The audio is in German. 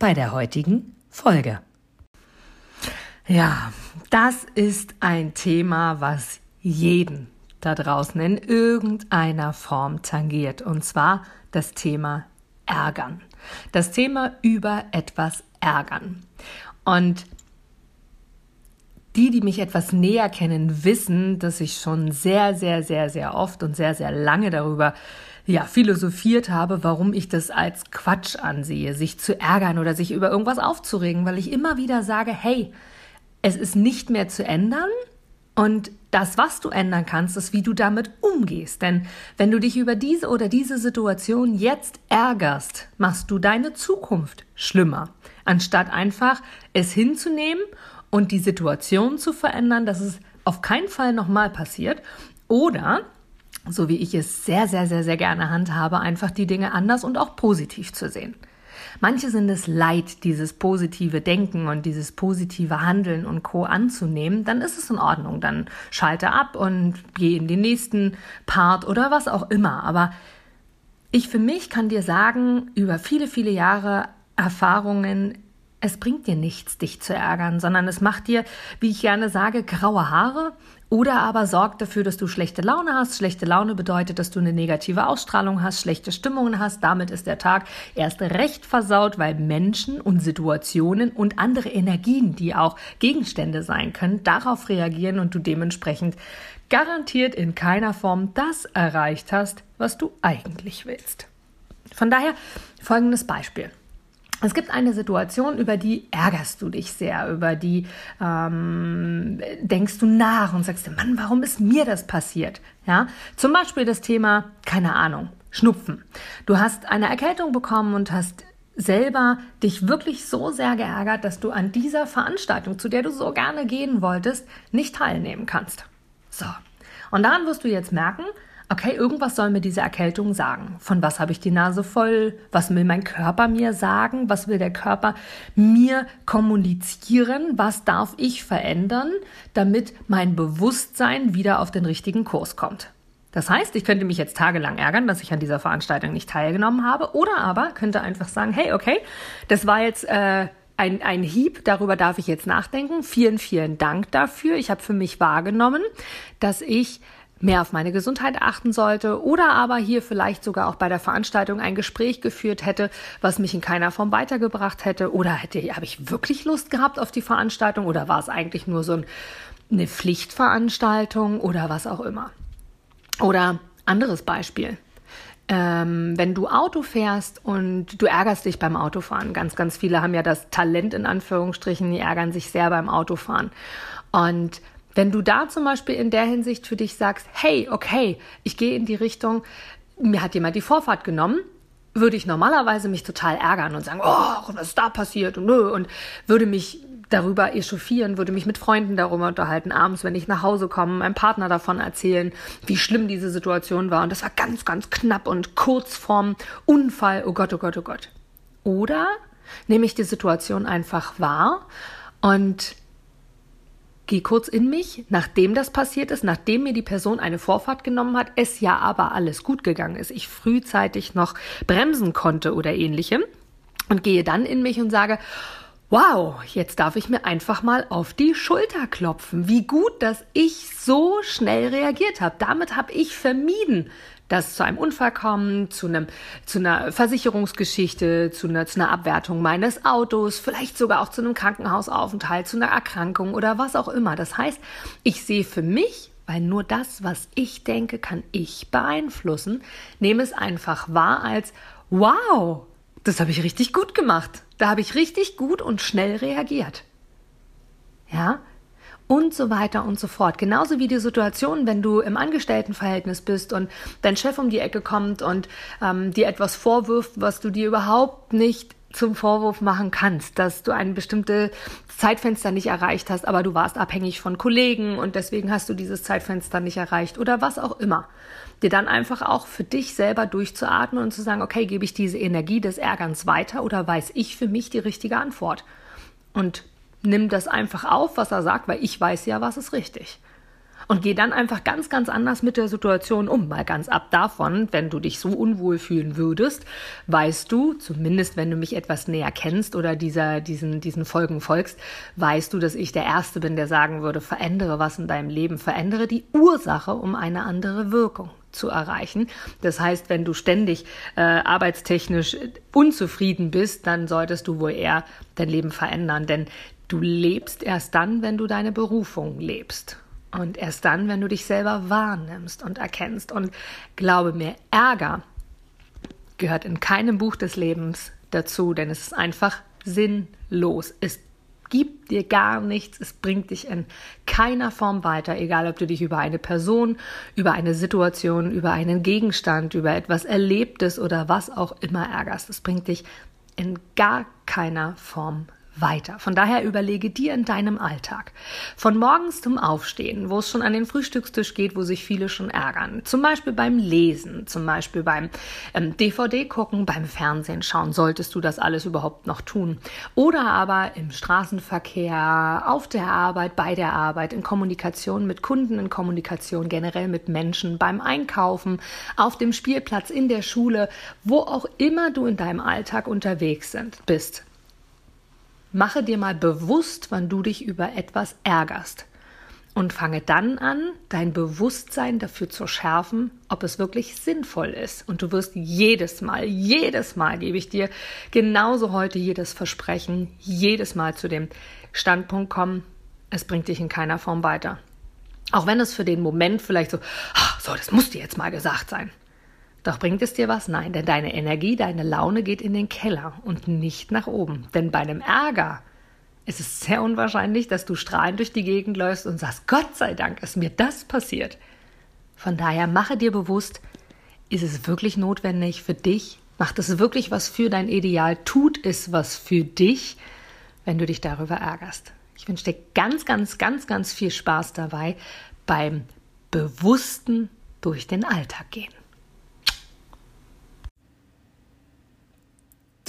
bei der heutigen Folge. Ja, das ist ein Thema, was jeden da draußen in irgendeiner Form tangiert. Und zwar das Thema Ärgern. Das Thema über etwas ärgern. Und die, die mich etwas näher kennen, wissen, dass ich schon sehr, sehr, sehr, sehr oft und sehr, sehr lange darüber ja, philosophiert habe, warum ich das als Quatsch ansehe, sich zu ärgern oder sich über irgendwas aufzuregen, weil ich immer wieder sage, hey, es ist nicht mehr zu ändern und das, was du ändern kannst, ist, wie du damit umgehst. Denn wenn du dich über diese oder diese Situation jetzt ärgerst, machst du deine Zukunft schlimmer, anstatt einfach es hinzunehmen und die Situation zu verändern, dass es auf keinen Fall nochmal passiert. Oder, so wie ich es sehr, sehr, sehr, sehr gerne handhabe, einfach die Dinge anders und auch positiv zu sehen. Manche sind es leid, dieses positive Denken und dieses positive Handeln und Co. anzunehmen, dann ist es in Ordnung. Dann schalte ab und geh in den nächsten Part oder was auch immer. Aber ich für mich kann dir sagen, über viele, viele Jahre Erfahrungen es bringt dir nichts, dich zu ärgern, sondern es macht dir, wie ich gerne sage, graue Haare oder aber sorgt dafür, dass du schlechte Laune hast. Schlechte Laune bedeutet, dass du eine negative Ausstrahlung hast, schlechte Stimmungen hast. Damit ist der Tag erst recht versaut, weil Menschen und Situationen und andere Energien, die auch Gegenstände sein können, darauf reagieren und du dementsprechend garantiert in keiner Form das erreicht hast, was du eigentlich willst. Von daher folgendes Beispiel. Es gibt eine Situation, über die ärgerst du dich sehr, über die ähm, denkst du nach und sagst, Mann, warum ist mir das passiert? Ja, zum Beispiel das Thema, keine Ahnung, Schnupfen. Du hast eine Erkältung bekommen und hast selber dich wirklich so sehr geärgert, dass du an dieser Veranstaltung, zu der du so gerne gehen wolltest, nicht teilnehmen kannst. So. Und daran wirst du jetzt merken, okay, irgendwas soll mir diese Erkältung sagen. Von was habe ich die Nase voll? Was will mein Körper mir sagen? Was will der Körper mir kommunizieren? Was darf ich verändern, damit mein Bewusstsein wieder auf den richtigen Kurs kommt? Das heißt, ich könnte mich jetzt tagelang ärgern, dass ich an dieser Veranstaltung nicht teilgenommen habe, oder aber könnte einfach sagen, hey, okay, das war jetzt äh, ein, ein Hieb, darüber darf ich jetzt nachdenken. Vielen, vielen Dank dafür. Ich habe für mich wahrgenommen, dass ich mehr auf meine Gesundheit achten sollte oder aber hier vielleicht sogar auch bei der Veranstaltung ein Gespräch geführt hätte, was mich in keiner Form weitergebracht hätte oder hätte habe ich wirklich Lust gehabt auf die Veranstaltung oder war es eigentlich nur so ein, eine Pflichtveranstaltung oder was auch immer. Oder anderes Beispiel. Ähm, wenn du Auto fährst und du ärgerst dich beim Autofahren, ganz, ganz viele haben ja das Talent in Anführungsstrichen, die ärgern sich sehr beim Autofahren. Und wenn du da zum Beispiel in der Hinsicht für dich sagst, hey, okay, ich gehe in die Richtung, mir hat jemand die Vorfahrt genommen, würde ich normalerweise mich total ärgern und sagen, oh, was ist da passiert und und würde mich darüber echauffieren, würde mich mit Freunden darüber unterhalten, abends, wenn ich nach Hause komme, meinem Partner davon erzählen, wie schlimm diese Situation war. Und das war ganz, ganz knapp und kurz vorm Unfall. Oh Gott, oh Gott, oh Gott. Oder nehme ich die Situation einfach wahr und gehe kurz in mich, nachdem das passiert ist, nachdem mir die Person eine Vorfahrt genommen hat, es ja aber alles gut gegangen ist, ich frühzeitig noch bremsen konnte oder ähnlichem und gehe dann in mich und sage, Wow, jetzt darf ich mir einfach mal auf die Schulter klopfen. Wie gut, dass ich so schnell reagiert habe. Damit habe ich vermieden, dass zu einem Unfall kommt, zu, einem, zu einer Versicherungsgeschichte, zu einer, zu einer Abwertung meines Autos, vielleicht sogar auch zu einem Krankenhausaufenthalt, zu einer Erkrankung oder was auch immer. Das heißt, ich sehe für mich, weil nur das, was ich denke, kann ich beeinflussen, nehme es einfach wahr als, wow, das habe ich richtig gut gemacht. Da habe ich richtig gut und schnell reagiert. Ja, und so weiter und so fort. Genauso wie die Situation, wenn du im Angestelltenverhältnis bist und dein Chef um die Ecke kommt und ähm, dir etwas vorwirft, was du dir überhaupt nicht zum Vorwurf machen kannst, dass du ein bestimmtes Zeitfenster nicht erreicht hast, aber du warst abhängig von Kollegen und deswegen hast du dieses Zeitfenster nicht erreicht oder was auch immer. Dir dann einfach auch für dich selber durchzuatmen und zu sagen, okay, gebe ich diese Energie des Ärgerns weiter oder weiß ich für mich die richtige Antwort? Und nimm das einfach auf, was er sagt, weil ich weiß ja, was ist richtig und geh dann einfach ganz, ganz anders mit der Situation um. Mal ganz ab davon, wenn du dich so unwohl fühlen würdest, weißt du, zumindest wenn du mich etwas näher kennst oder dieser, diesen, diesen Folgen folgst, weißt du, dass ich der Erste bin, der sagen würde, verändere was in deinem Leben, verändere die Ursache, um eine andere Wirkung zu erreichen. Das heißt, wenn du ständig äh, arbeitstechnisch unzufrieden bist, dann solltest du wohl eher dein Leben verändern, denn du lebst erst dann, wenn du deine Berufung lebst. Und erst dann, wenn du dich selber wahrnimmst und erkennst. Und glaube mir, Ärger gehört in keinem Buch des Lebens dazu, denn es ist einfach sinnlos. Es gibt dir gar nichts, es bringt dich in keiner Form weiter, egal ob du dich über eine Person, über eine Situation, über einen Gegenstand, über etwas Erlebtes oder was auch immer ärgerst. Es bringt dich in gar keiner Form weiter. Von daher überlege dir in deinem Alltag, von morgens zum Aufstehen, wo es schon an den Frühstückstisch geht, wo sich viele schon ärgern, zum Beispiel beim Lesen, zum Beispiel beim ähm, DVD gucken, beim Fernsehen schauen, solltest du das alles überhaupt noch tun. Oder aber im Straßenverkehr, auf der Arbeit, bei der Arbeit, in Kommunikation mit Kunden, in Kommunikation generell mit Menschen, beim Einkaufen, auf dem Spielplatz, in der Schule, wo auch immer du in deinem Alltag unterwegs sind, bist. Mache dir mal bewusst, wann du dich über etwas ärgerst. Und fange dann an, dein Bewusstsein dafür zu schärfen, ob es wirklich sinnvoll ist. Und du wirst jedes Mal, jedes Mal gebe ich dir genauso heute jedes Versprechen, jedes Mal zu dem Standpunkt kommen, es bringt dich in keiner Form weiter. Auch wenn es für den Moment vielleicht so, ach, so, das muss dir jetzt mal gesagt sein. Doch bringt es dir was? Nein, denn deine Energie, deine Laune geht in den Keller und nicht nach oben. Denn bei einem Ärger ist es sehr unwahrscheinlich, dass du strahlend durch die Gegend läufst und sagst, Gott sei Dank ist mir das passiert. Von daher mache dir bewusst, ist es wirklich notwendig für dich? Macht es wirklich was für dein Ideal? Tut es was für dich, wenn du dich darüber ärgerst? Ich wünsche dir ganz, ganz, ganz, ganz viel Spaß dabei beim bewussten durch den Alltag gehen.